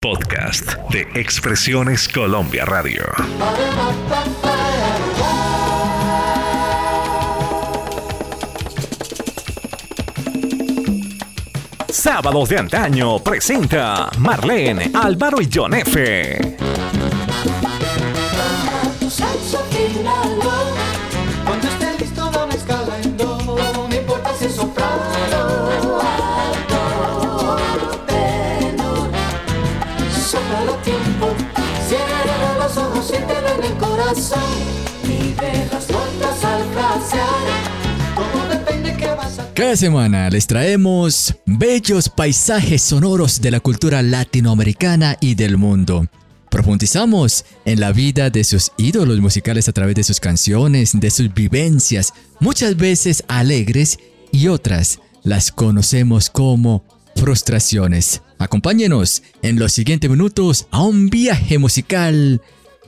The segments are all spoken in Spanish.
Podcast de Expresiones Colombia Radio. Sábados de antaño presenta Marlene, Álvaro y John F. Cada semana les traemos bellos paisajes sonoros de la cultura latinoamericana y del mundo. Profundizamos en la vida de sus ídolos musicales a través de sus canciones, de sus vivencias, muchas veces alegres y otras las conocemos como frustraciones. Acompáñenos en los siguientes minutos a un viaje musical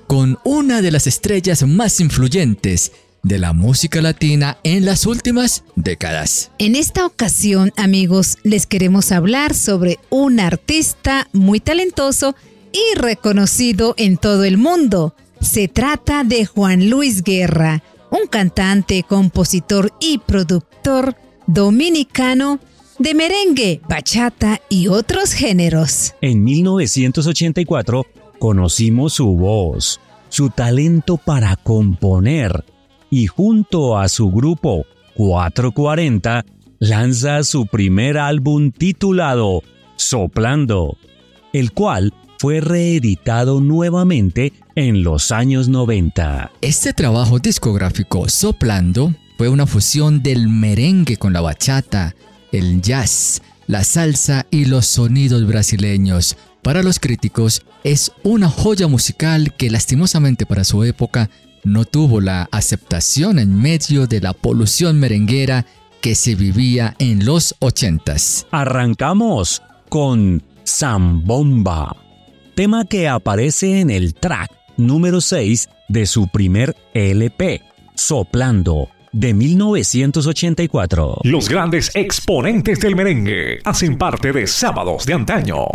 con una de las estrellas más influyentes de la música latina en las últimas décadas. En esta ocasión, amigos, les queremos hablar sobre un artista muy talentoso y reconocido en todo el mundo. Se trata de Juan Luis Guerra, un cantante, compositor y productor dominicano de merengue, bachata y otros géneros. En 1984 conocimos su voz, su talento para componer y junto a su grupo 440 lanza su primer álbum titulado Soplando, el cual fue reeditado nuevamente en los años 90. Este trabajo discográfico, Soplando, fue una fusión del merengue con la bachata, el jazz, la salsa y los sonidos brasileños. Para los críticos, es una joya musical que lastimosamente para su época no tuvo la aceptación en medio de la polución merenguera que se vivía en los ochentas. Arrancamos con Zambomba, tema que aparece en el track número 6 de su primer LP, Soplando, de 1984. Los grandes exponentes del merengue hacen parte de Sábados de antaño.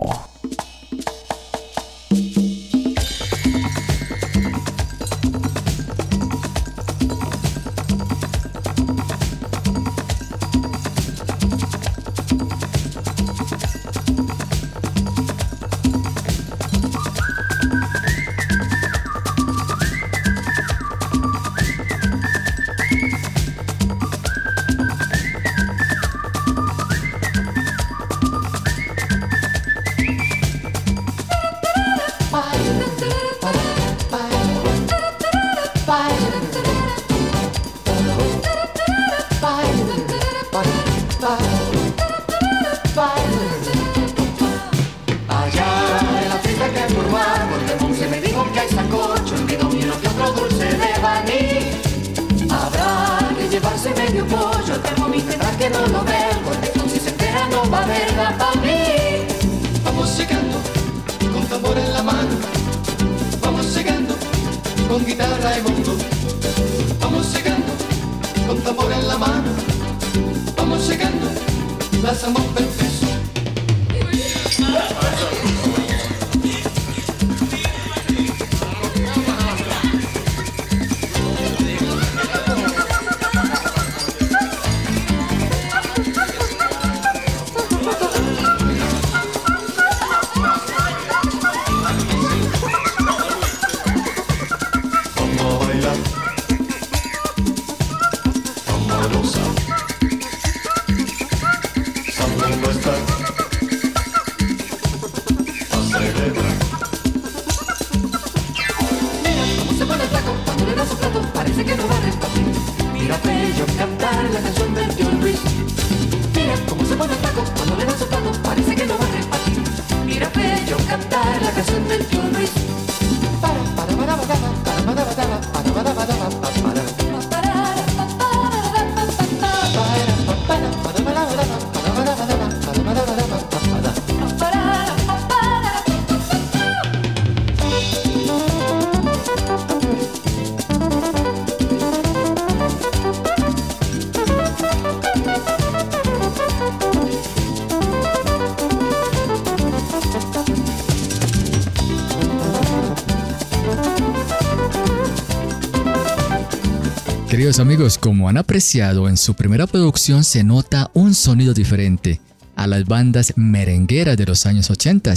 Amigos, como han apreciado, en su primera producción se nota un sonido diferente a las bandas merengueras de los años 80.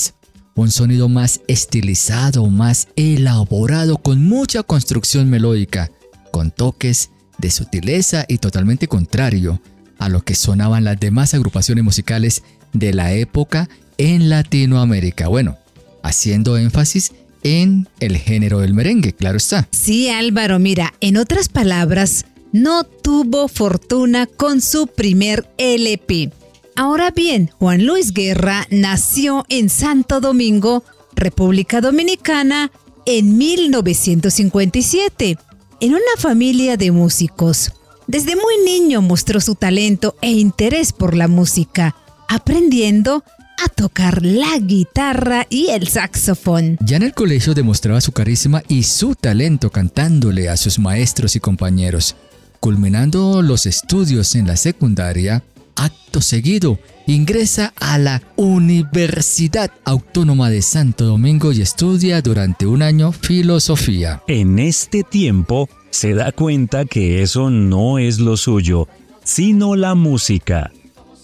Un sonido más estilizado, más elaborado, con mucha construcción melódica, con toques de sutileza y totalmente contrario a lo que sonaban las demás agrupaciones musicales de la época en Latinoamérica. Bueno, haciendo énfasis en el género del merengue, claro está. Sí, Álvaro, mira, en otras palabras, no tuvo fortuna con su primer LP. Ahora bien, Juan Luis Guerra nació en Santo Domingo, República Dominicana, en 1957, en una familia de músicos. Desde muy niño mostró su talento e interés por la música, aprendiendo a tocar la guitarra y el saxofón. Ya en el colegio demostraba su carisma y su talento cantándole a sus maestros y compañeros. Culminando los estudios en la secundaria, acto seguido ingresa a la Universidad Autónoma de Santo Domingo y estudia durante un año filosofía. En este tiempo se da cuenta que eso no es lo suyo, sino la música,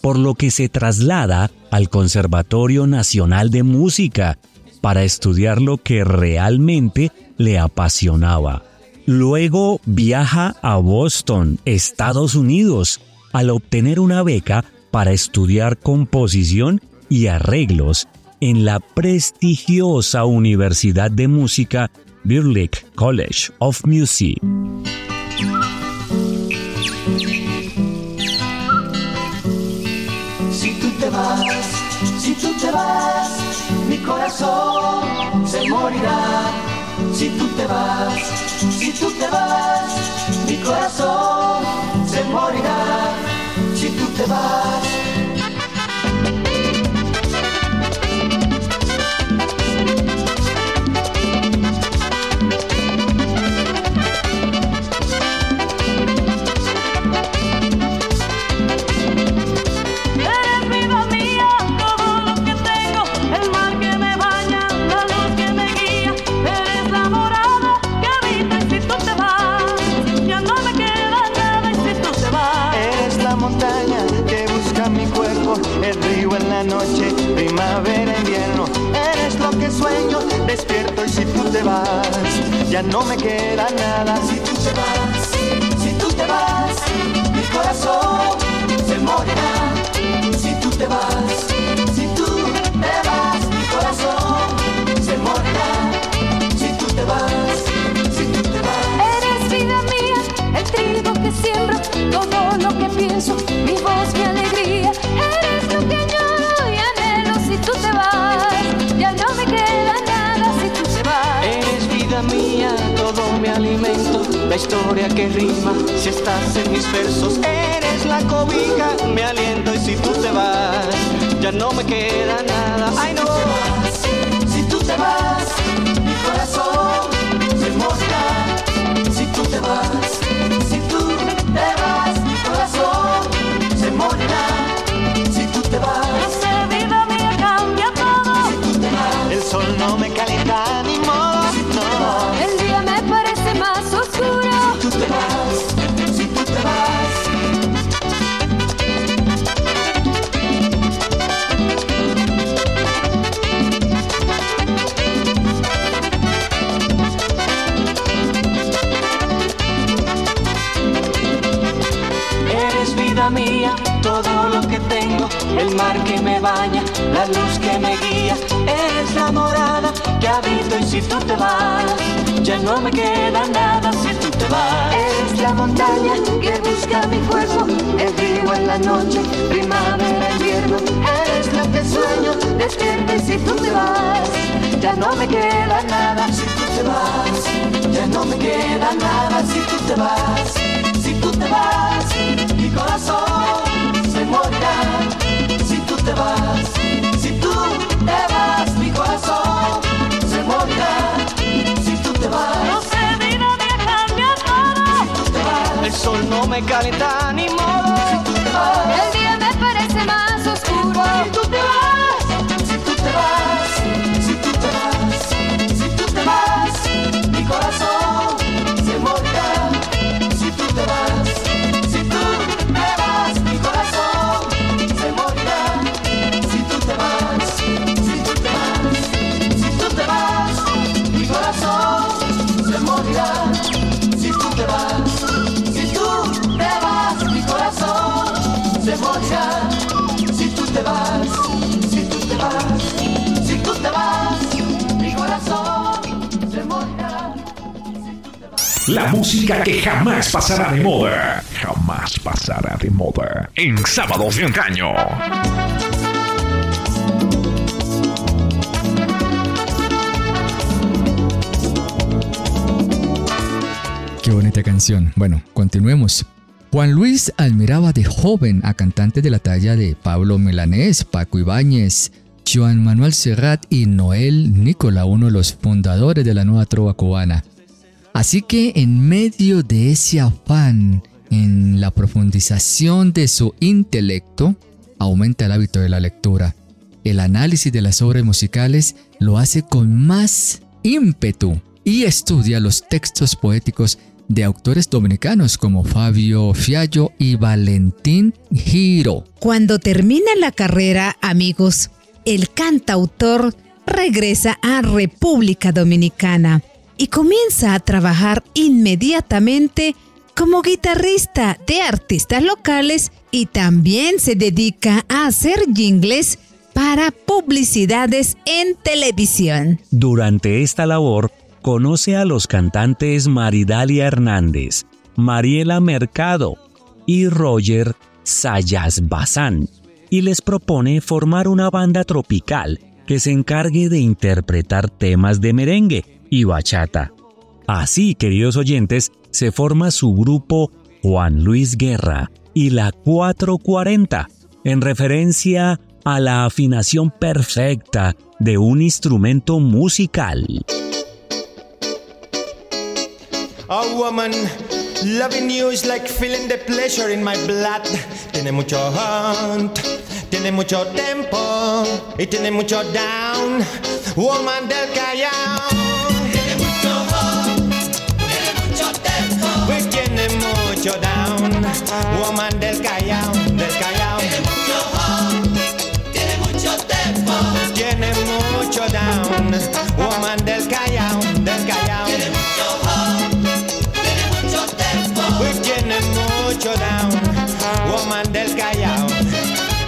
por lo que se traslada al Conservatorio Nacional de Música para estudiar lo que realmente le apasionaba. Luego viaja a Boston, Estados Unidos, al obtener una beca para estudiar composición y arreglos en la prestigiosa Universidad de Música Birklick College of Music. Vas, mi corazón se morirá. Si tú te vas, si tú te vas, mi corazón se morirá. Si tú te vas. No me queda nada si tú te vas. Eres la montaña que busca mi cuerpo, el río en la noche, primavera, invierno. Eres lo que sueño, despierta si tú te vas, ya no me queda nada si tú te vas, ya no me queda nada si tú te vas, si tú te vas, mi corazón se morirá. Si tú te vas, sol no me calienta ni modo. El día me parece más oscuro. Si tú te vas, La música que jamás pasará de moda. Jamás pasará de moda. En sábados de antaño. Qué bonita canción. Bueno, continuemos. Juan Luis admiraba de joven a cantantes de la talla de Pablo Milanés, Paco Ibáñez, Joan Manuel Serrat y Noel Nicola, uno de los fundadores de la nueva trova cubana. Así que en medio de ese afán en la profundización de su intelecto, aumenta el hábito de la lectura. El análisis de las obras musicales lo hace con más ímpetu y estudia los textos poéticos de autores dominicanos como Fabio Fiallo y Valentín Giro. Cuando termina la carrera, amigos, el cantautor regresa a República Dominicana y comienza a trabajar inmediatamente como guitarrista de artistas locales y también se dedica a hacer jingles para publicidades en televisión. Durante esta labor, conoce a los cantantes Maridalia Hernández, Mariela Mercado y Roger Sayas Bazán y les propone formar una banda tropical que se encargue de interpretar temas de merengue y bachata. Así, queridos oyentes, se forma su grupo Juan Luis Guerra y la 440, en referencia a la afinación perfecta de un instrumento musical. A woman loving you is like feeling the pleasure in my blood. Tiene mucho hunt, tiene mucho tempo y tiene mucho down. Woman del Callao. Mucho down. Woman del Callao, del Callao. Tiene mucho hunt, tiene mucho tempo. Tiene mucho down. Woman del Callao, del Callao. Tiene mucho pues tiene mucho down, woman del Callao.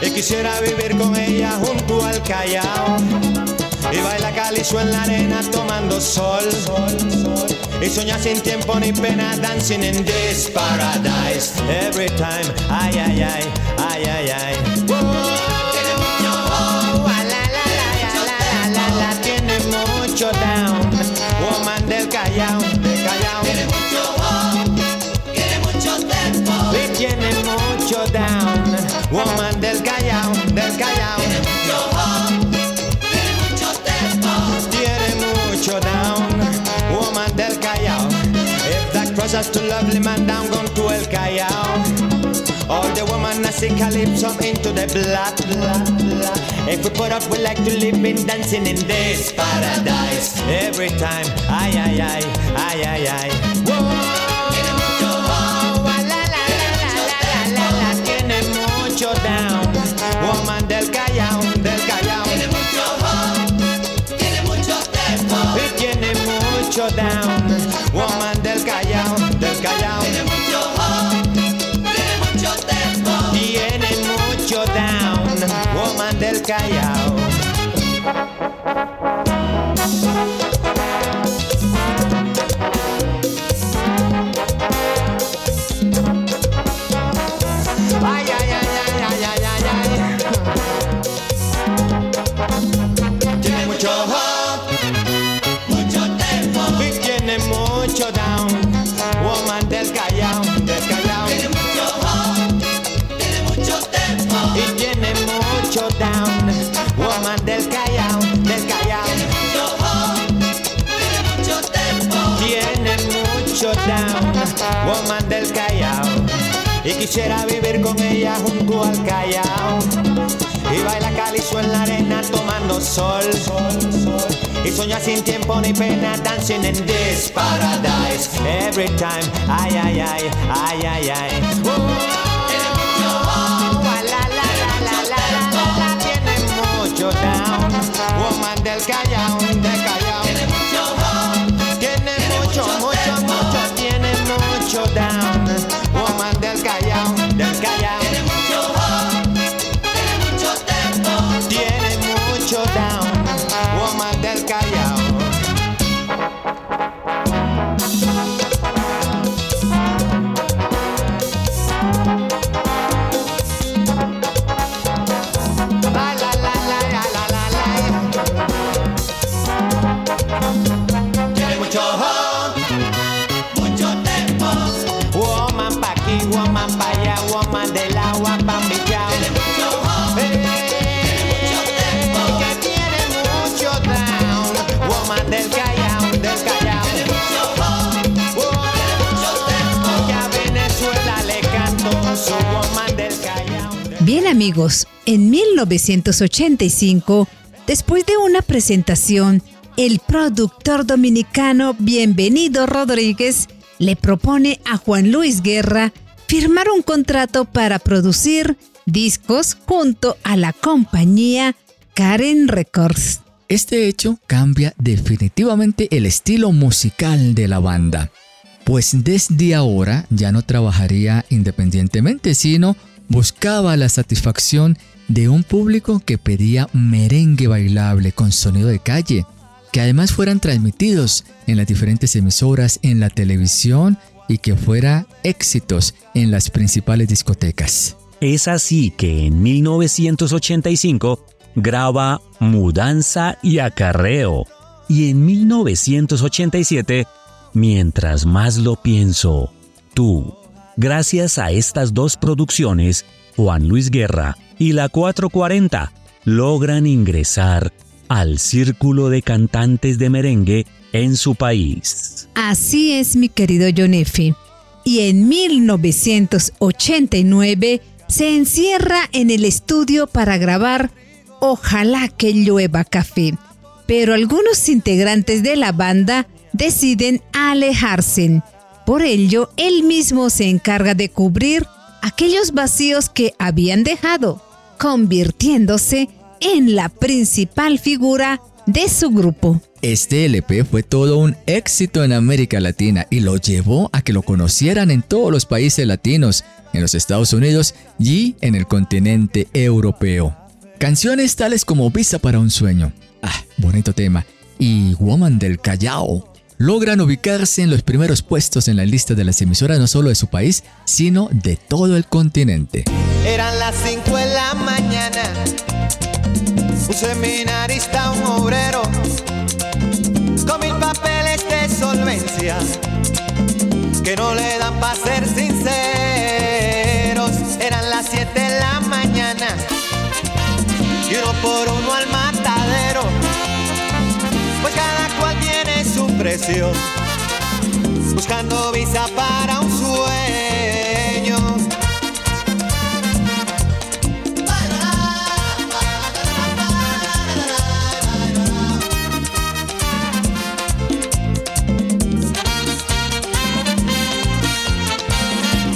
Y quisiera vivir con ella junto al Callao. Y baila en la arena tomando sol. Y sueña sin tiempo ni pena dancing in this paradise. Every time, ay, ay, ay, ay, ay, ay. If a lovely man down, gone to El Callao. All the woman I see calypso into the blood. If we put up, we like to live in dancing in this paradise. Every time, ay, ay, ay, ay, ay, ay. Whoa. Tiene mucho la, la, la, la, la, la, la, tiene mucho down. Woman del Callao, del Callao. Tiene mucho tiene mucho tempo. Tiene mucho down. Vizcaya. Mucho down. Woman del Callao, del Callao. Tiene mucho tiene mucho tempo. Tiene mucho down. Woman del Callao. Y quisiera vivir con ella junto al Callao Y baila calizo en la arena tomando sol Y sueña sin tiempo ni pena Dancing in this paradise Every time, ay, ay, ay, ay, ay, ay del Callao Bien amigos, en 1985, después de una presentación, el productor dominicano Bienvenido Rodríguez le propone a Juan Luis Guerra firmar un contrato para producir discos junto a la compañía Karen Records. Este hecho cambia definitivamente el estilo musical de la banda, pues desde ahora ya no trabajaría independientemente, sino buscaba la satisfacción de un público que pedía merengue bailable con sonido de calle, que además fueran transmitidos en las diferentes emisoras, en la televisión y que fuera éxitos en las principales discotecas. Es así que en 1985 graba Mudanza y Acarreo y en 1987 Mientras más lo pienso, tú. Gracias a estas dos producciones, Juan Luis Guerra y la 440 logran ingresar al círculo de cantantes de merengue en su país. Así es, mi querido John. Y en 1989 se encierra en el estudio para grabar Ojalá que llueva café. Pero algunos integrantes de la banda deciden alejarse. Por ello, él mismo se encarga de cubrir aquellos vacíos que habían dejado, convirtiéndose en la principal figura de su grupo. Este LP fue todo un éxito en América Latina y lo llevó a que lo conocieran en todos los países latinos, en los Estados Unidos y en el continente europeo. Canciones tales como Visa para un sueño, ah, bonito tema, y Woman del Callao logran ubicarse en los primeros puestos en la lista de las emisoras no solo de su país, sino de todo el continente. Eran las 5 de la mañana. Un seminarista, un obrero, con mil papeles de solvencia, que no le dan para ser sinceros. Eran las 7 de la mañana, y uno por uno al matadero, buscando visa para un sueño.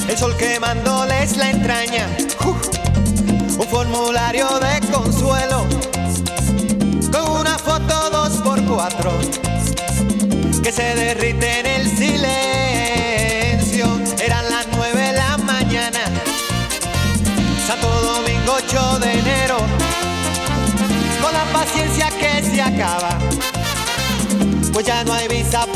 El sol quemándoles la entraña, un formulario de consuelo. Con una foto dos por cuatro que se derrite en el silencio. Eran las nueve de la mañana, Santo Domingo 8 de enero, con la paciencia que se acaba, pues ya no hay visa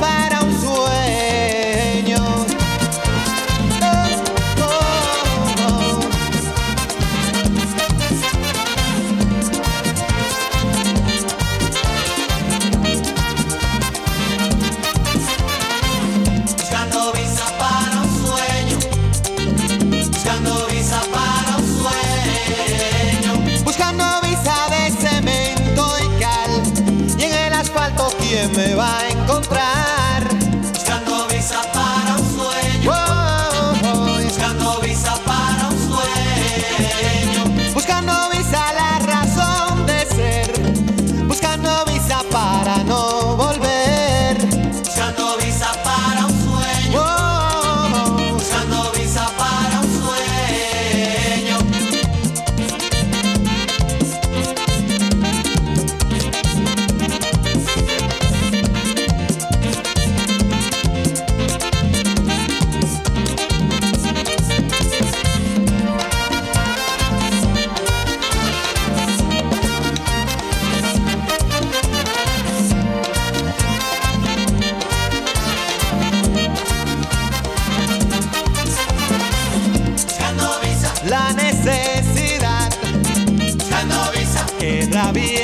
sabía.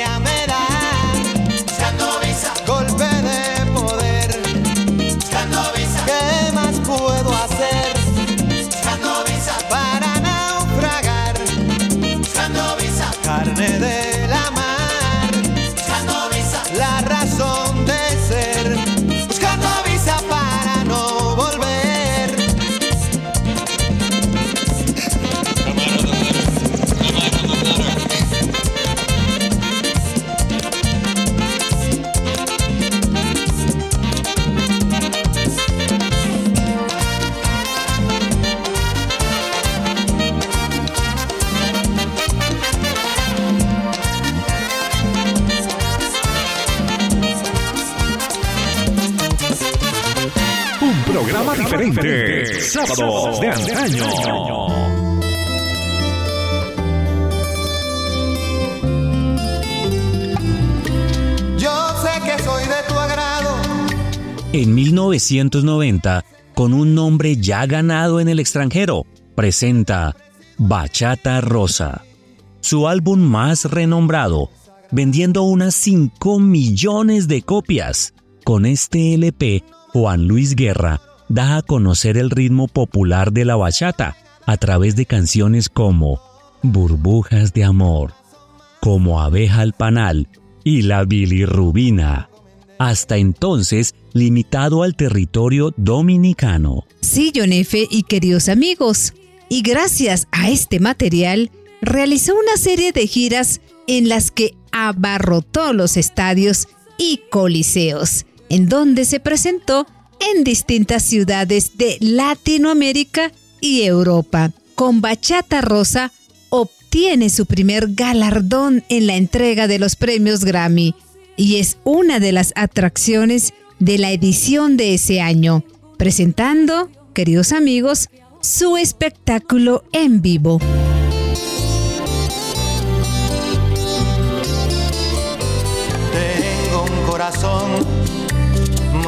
De antaño. Yo sé que soy de tu agrado. En 1990, con un nombre ya ganado en el extranjero, presenta Bachata Rosa, su álbum más renombrado, vendiendo unas 5 millones de copias. Con este LP, Juan Luis Guerra da a conocer el ritmo popular de la bachata a través de canciones como Burbujas de Amor, Como Abeja al Panal y La Bilirrubina. Hasta entonces limitado al territorio dominicano. Sí, John F. y queridos amigos. Y gracias a este material, realizó una serie de giras en las que abarrotó los estadios y coliseos, en donde se presentó en distintas ciudades de Latinoamérica y Europa. Con Bachata Rosa obtiene su primer galardón en la entrega de los premios Grammy y es una de las atracciones de la edición de ese año, presentando, queridos amigos, su espectáculo en vivo. Tengo un corazón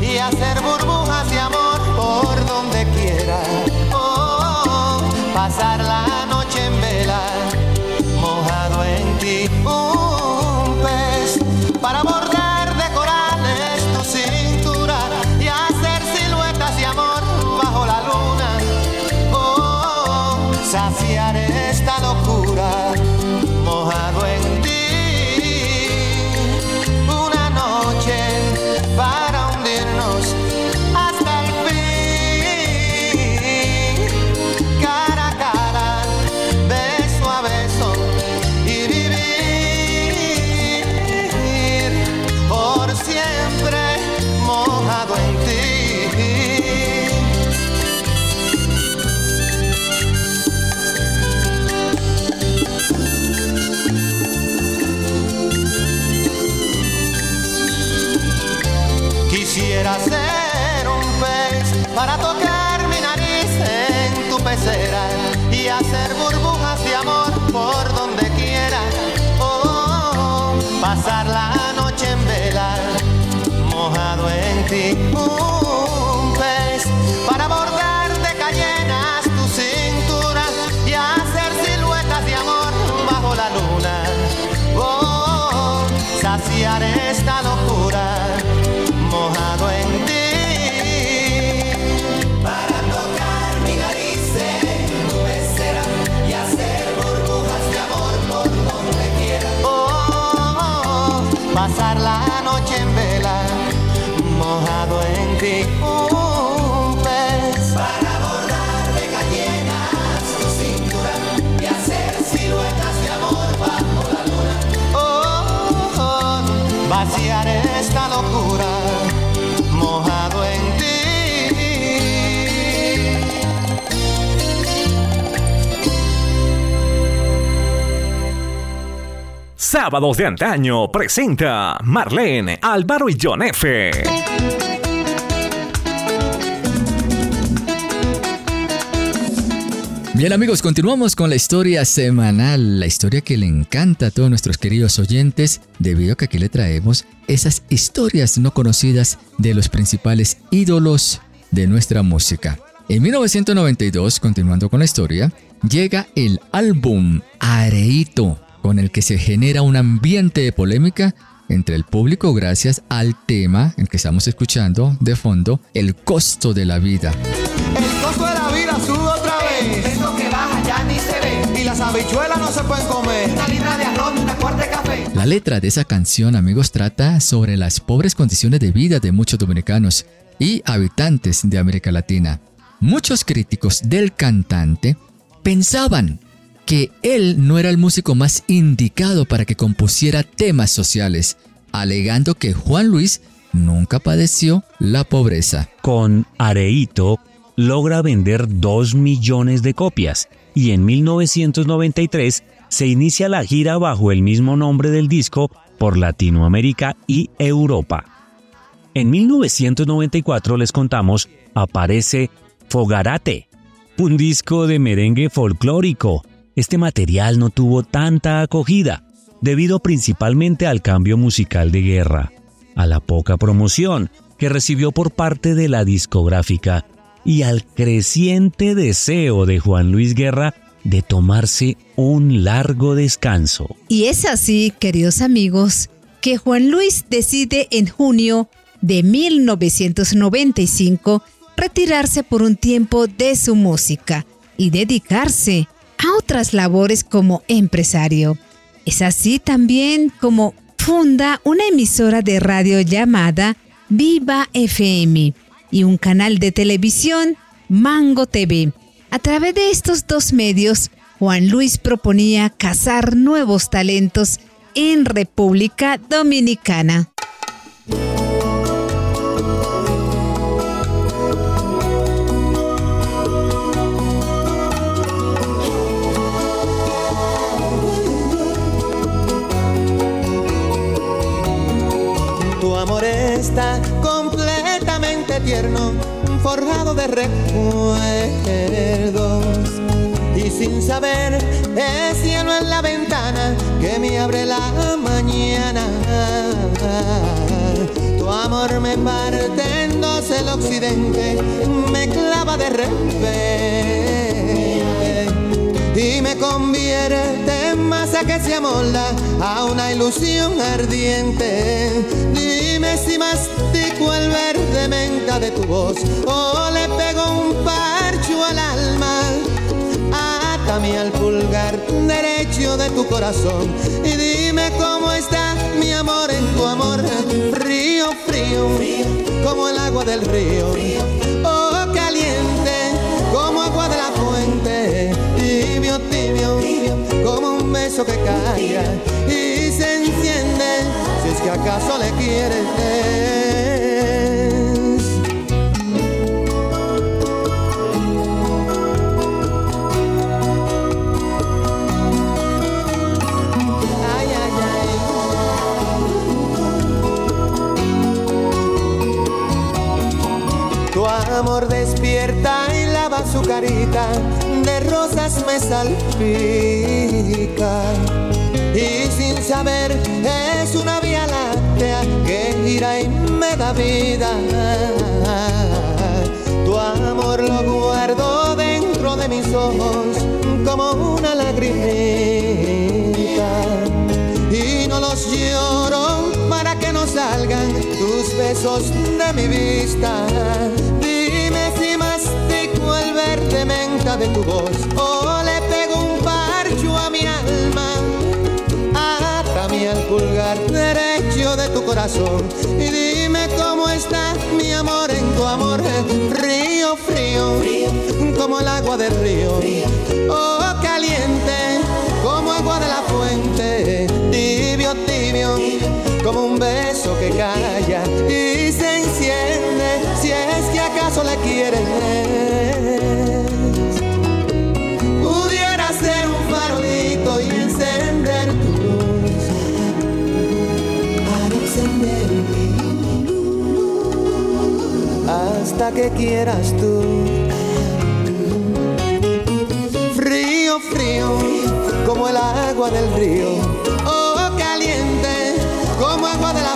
y hacer burbujas de amor por donde quiera. Oh, pasar la noche Sábados de antaño presenta Marlene, Álvaro y John F. Bien amigos, continuamos con la historia semanal, la historia que le encanta a todos nuestros queridos oyentes, debido a que aquí le traemos esas historias no conocidas de los principales ídolos de nuestra música. En 1992, continuando con la historia, llega el álbum Areito, con el que se genera un ambiente de polémica entre el público gracias al tema, el que estamos escuchando de fondo, el costo de la vida. El costo de la vida sube otra vez. Eso que baja ya ni se ve. Y las habichuelas no se pueden comer. Una libra de arroz y una cuarta de café. La letra de esa canción, amigos, trata sobre las pobres condiciones de vida de muchos dominicanos y habitantes de América Latina. Muchos críticos del cantante pensaban que él no era el músico más indicado para que compusiera temas sociales, alegando que Juan Luis nunca padeció la pobreza. Con Areito logra vender 2 millones de copias y en 1993 se inicia la gira bajo el mismo nombre del disco por Latinoamérica y Europa. En 1994 les contamos, aparece Fogarate, un disco de merengue folclórico. Este material no tuvo tanta acogida, debido principalmente al cambio musical de guerra, a la poca promoción que recibió por parte de la discográfica y al creciente deseo de Juan Luis Guerra de tomarse un largo descanso. Y es así, queridos amigos, que Juan Luis decide en junio de 1995 retirarse por un tiempo de su música y dedicarse a otras labores como empresario. Es así también como funda una emisora de radio llamada Viva FM y un canal de televisión Mango TV. A través de estos dos medios, Juan Luis proponía cazar nuevos talentos en República Dominicana. Forjado de recuerdos. Y sin saber, es cielo en la ventana que me abre la mañana. Tu amor me parte en dos el occidente, me clava de repente y me convierte en masa que se amolda a una ilusión ardiente. Dime si mastico el verde de tu voz o le pego un parcho al alma. Atame al pulgar derecho de tu corazón y dime cómo está mi amor en tu amor. Frío, frío, como el agua del río. Oh, caliente, como agua de la fuente. Tibio, tibio, como un beso que calla y se enciende. Si es que acaso le quieres. Tu amor despierta y lava su carita, de rosas me salpica. Y sin saber es una vía láctea que gira y me da vida. Tu amor lo guardo dentro de mis ojos como una lagrimita y no los lloro para que no salgan tus besos de mi vista. Dime si mastico el verde menta de tu voz o le pego un parcho a mi alma. Atame al pulgar derecho de tu corazón y dime cómo está mi amor en tu amor. Río frío, como el agua del río. Oh, caliente, como un beso que calla y se enciende si es que acaso le quieres. Pudiera ser un farolito y encender tu luz. Para encender mi luz. Hasta que quieras tú. Frío, frío, como el agua del río.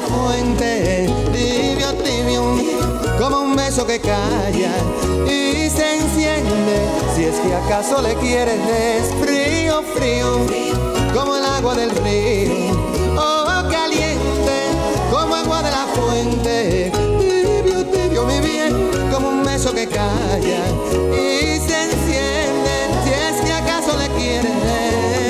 Fuente. Tibio, tibio, como un beso que calla y se enciende. Si es que acaso le quieres, frío, frío, como el agua del río. Oh, caliente, como agua de la fuente. Tibio, tibio, mi bien, como un beso que calla y se enciende. Si es que acaso le quieres.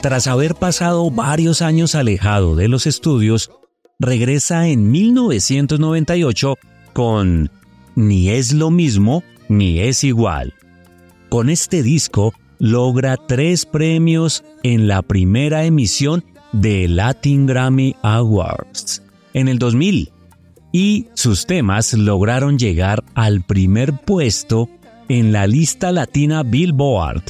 Tras haber pasado varios años alejado de los estudios, regresa en 1998 con Ni es lo mismo, ni es igual. Con este disco logra tres premios en la primera emisión de Latin Grammy Awards en el 2000 y sus temas lograron llegar al primer puesto en la lista latina Billboard.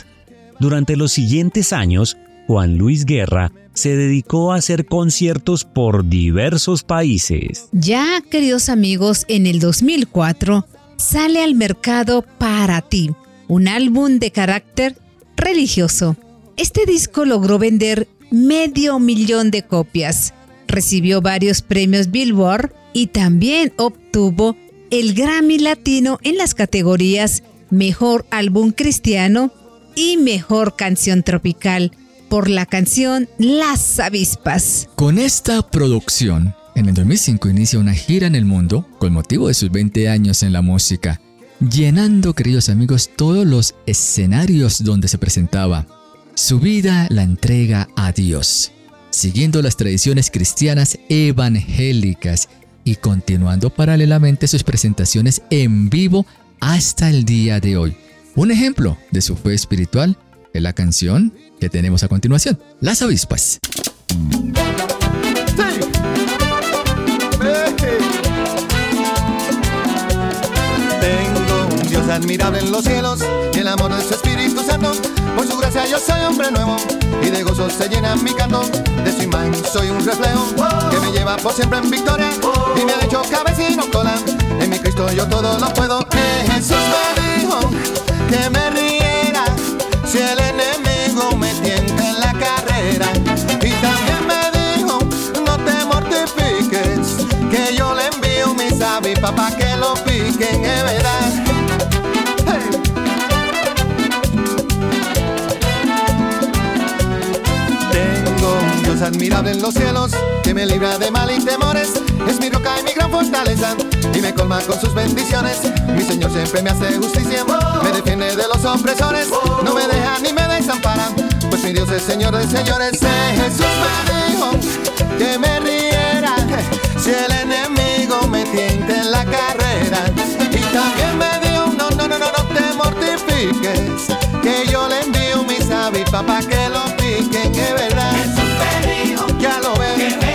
Durante los siguientes años, Juan Luis Guerra se dedicó a hacer conciertos por diversos países. Ya, queridos amigos, en el 2004 sale al mercado Para ti, un álbum de carácter religioso. Este disco logró vender medio millón de copias, recibió varios premios Billboard y también obtuvo el Grammy Latino en las categorías Mejor Álbum Cristiano y Mejor Canción Tropical por la canción Las Avispas. Con esta producción, en el 2005 inicia una gira en el mundo con motivo de sus 20 años en la música, llenando, queridos amigos, todos los escenarios donde se presentaba. Su vida la entrega a Dios, siguiendo las tradiciones cristianas evangélicas y continuando paralelamente sus presentaciones en vivo hasta el día de hoy. Un ejemplo de su fe espiritual es la canción que tenemos a continuación, Las avispas. Tengo un Dios admirable en los cielos y el amor de su Espíritu Santo. Por su gracia yo soy hombre nuevo y de gozo se llena mi canto. De su imagen soy un reflejo que me lleva por siempre en victoria y me ha hecho cabeza y no cola. En mi Yo todo lo puedo. Eh, Jesús me dijo que me riera si el enemigo me tienta en la carrera. Y también me dijo no te mortifiques que yo le envío mis avispas para que admirable en los cielos que me libra de mal y temores. Es mi roca y mi gran fortaleza y me colma con sus bendiciones. Mi Señor siempre me hace justicia, me defiende de los opresores, no me deja ni me desampara. Pues mi Dios es Señor de señores. Eh, Jesús me dijo que me riera si el enemigo me tienta en la carrera. Y también me dijo, no, no, no, no, no te mortifiques, que yo le envío mis avispas para que lo piquen, es verdad. Ya lo ves.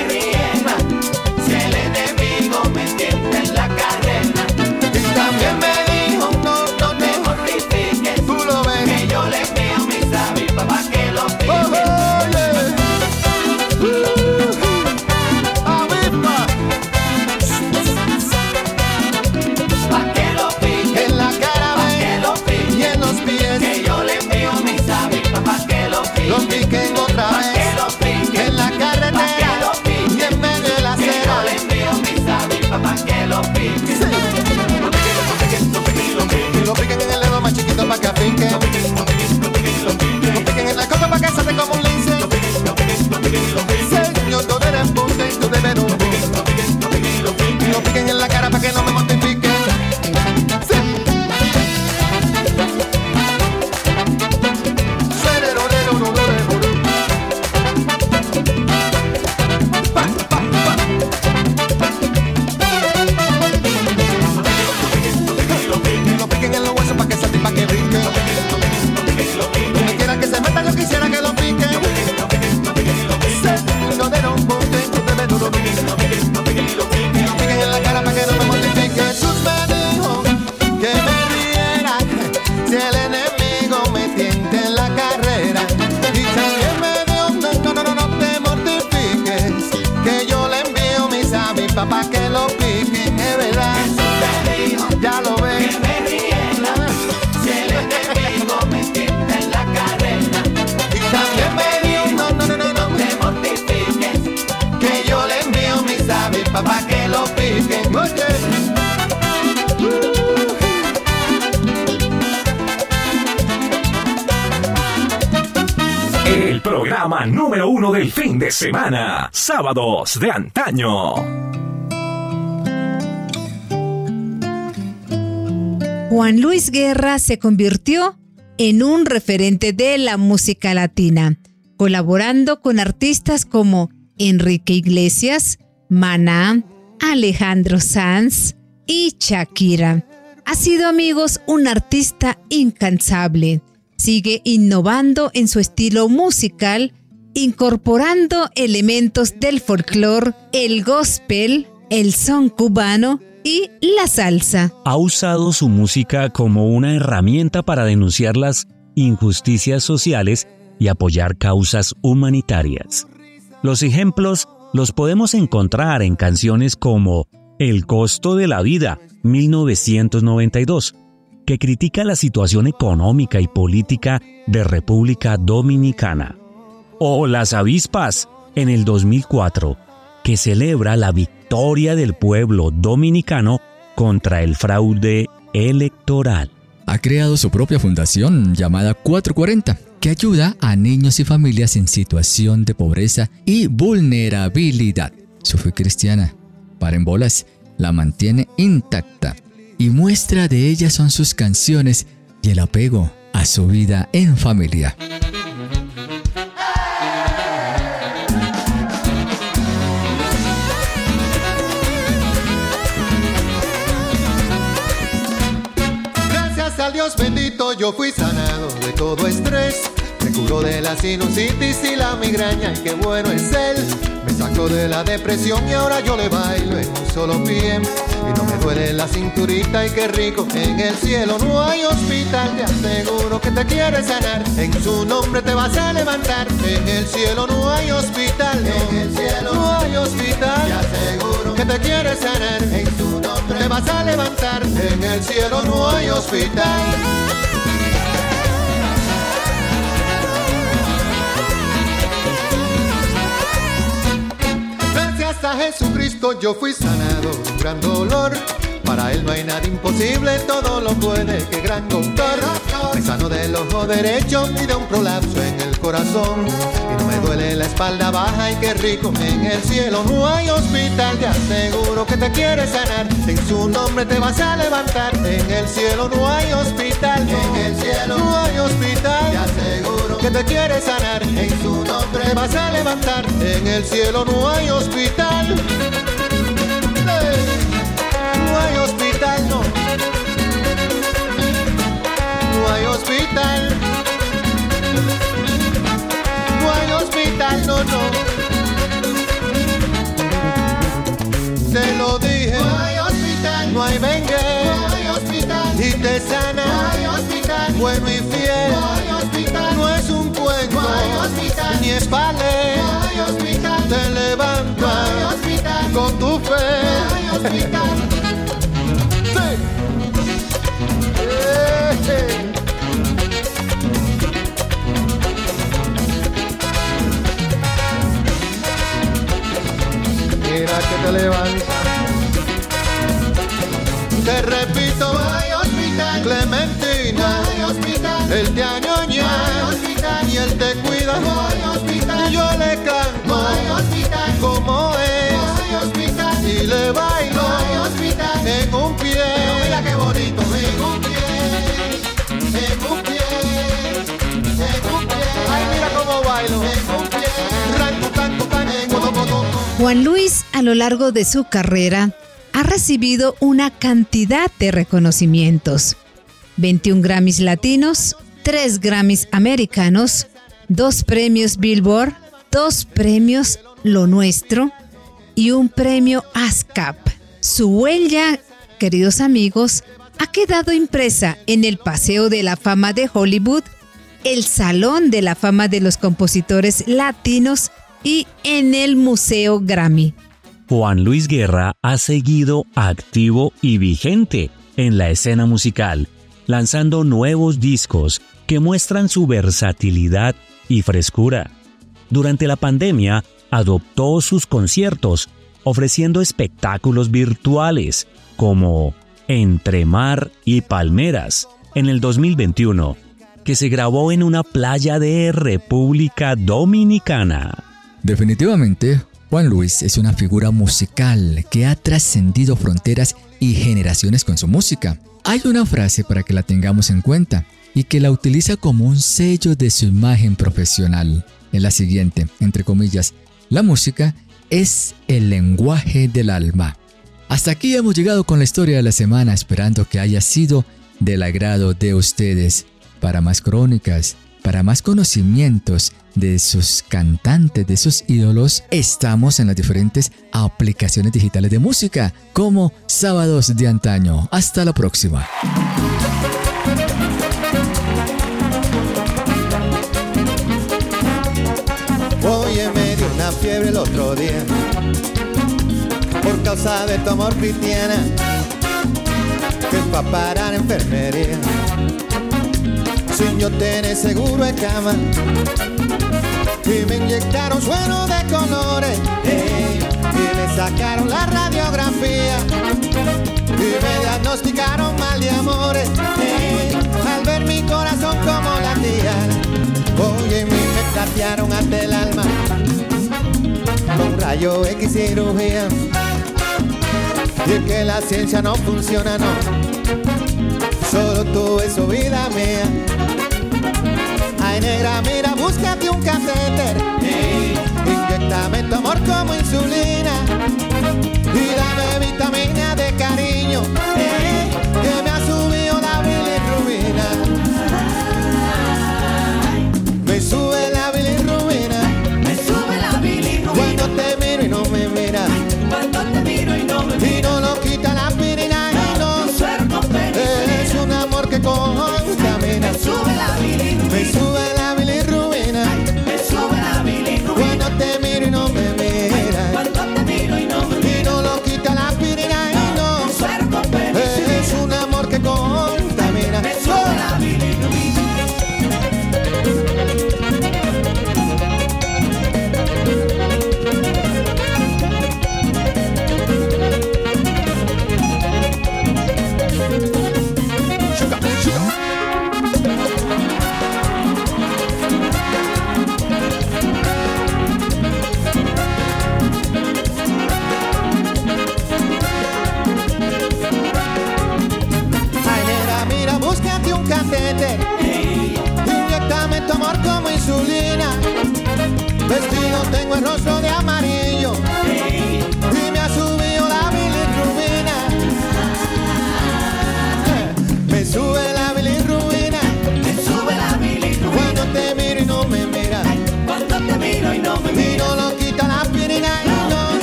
Semana. Sábados de antaño. Juan Luis Guerra se convirtió en un referente de la música latina, colaborando con artistas como Enrique Iglesias, Maná, Alejandro Sanz y Shakira. Ha sido, amigos, un artista incansable. Sigue innovando en su estilo musical, incorporando elementos del folclore, el gospel, el son cubano y la salsa. ha usado su música como una herramienta para denunciar las injusticias sociales y apoyar causas humanitarias. Los ejemplos los podemos encontrar en canciones como El costo de la vida, 1992, que critica la situación económica y política de República Dominicana, o Las avispas, en el 2004, que celebra la victoria del pueblo dominicano contra el fraude electoral. Ha creado su propia fundación llamada 440, que ayuda a niños y familias en situación de pobreza y vulnerabilidad. Su fe cristiana, para en bolas, la mantiene intacta y muestra de ella son sus canciones y el apego a su vida en familia. Dios bendito yo fui sanado de todo estrés. Me curó de la sinusitis y la migraña y qué bueno es él. Me sacó de la depresión y ahora yo le bailo en un solo pie. Y no me duele la cinturita y qué rico. En el cielo no hay hospital, te aseguro que te quiere sanar. En su nombre te vas a levantar. En el cielo no hay hospital, en el cielo no hay hospital. Te aseguro que te quiere sanar. En su nombre te vas a levantar. En el cielo no hay hospital. Gracias a Jesucristo yo fui sanado de un gran dolor. Para él no hay nada imposible, todo lo puede, que gran doctor. Me sano del ojo derecho y de un prolapso en el corazón. Y no me duele la espalda baja y qué rico. En el cielo no hay hospital, te aseguro que te quiere sanar. En su nombre te vas a levantar. En el cielo no hay hospital, en el cielo no hay hospital. Te aseguro que te quiere sanar. En su nombre te vas a levantar. En el cielo no hay hospital. No hay hospital, no. No hay hospital. No hay hospital, no, no. Se lo dije. No hay hospital. No hay dengue. No hay hospital. Y te sana. No hay hospital. Bueno y fiel. Hospital. Ni es vale. No hay hospital. Te levanta. No hay hospital. Con tu fe. Hay hospital. Sí. Mira que te levanta. Te repito. Hospital. Él te añoña. Y él te cuida, hospital. Yo le canto. Como es. Y le bailo. En un pie, mira qué bonito, en un pie. En un pie, en un pie. Ay, mira cómo bailo, en un pie. Juan Luis, a lo largo de su carrera, ha recibido una cantidad de reconocimientos. 21 Grammys latinos, 3 Grammys americanos, 2 premios Billboard, 2 premios Lo Nuestro y un premio ASCAP. Su huella, queridos amigos, ha quedado impresa en el Paseo de la Fama de Hollywood, el Salón de la Fama de los Compositores Latinos y en el Museo Grammy. Juan Luis Guerra ha seguido activo y vigente en la escena musical, lanzando nuevos discos que muestran su versatilidad y frescura. Durante la pandemia, adoptó sus conciertos, ofreciendo espectáculos virtuales como Entre Mar y Palmeras en el 2021, que se grabó en una playa de República Dominicana. Definitivamente, Juan Luis es una figura musical que ha trascendido fronteras y generaciones con su música. Hay una frase para que la tengamos en cuenta y que la utiliza como un sello de su imagen profesional. Es la siguiente, entre comillas, la música es el lenguaje del alma. Hasta aquí hemos llegado con la historia de la semana, esperando que haya sido del agrado de ustedes. Para más crónicas, para más conocimientos de sus cantantes, de sus ídolos, estamos en las diferentes aplicaciones digitales de música, como Sábados de Antaño. Hasta la próxima. Oye, me dio una fiebre el otro día por causa de tu amor cristiana que es pa' parar enfermería sin yo tener seguro de cama. Y me inyectaron suero de colores y me sacaron la radiografía y me diagnosticaron mal de amores ey, al ver mi corazón como latía. Oye mi me platearon hasta el alma con rayo X cirugía. Y es que la ciencia no funciona no. Solo tú eso vida mía Mira, búscate un catéter. Hey, Inyectame tu amor como insulina. Y dame vitamina de cariño. Hey, Que me ha subido la bilirrubina. Me sube la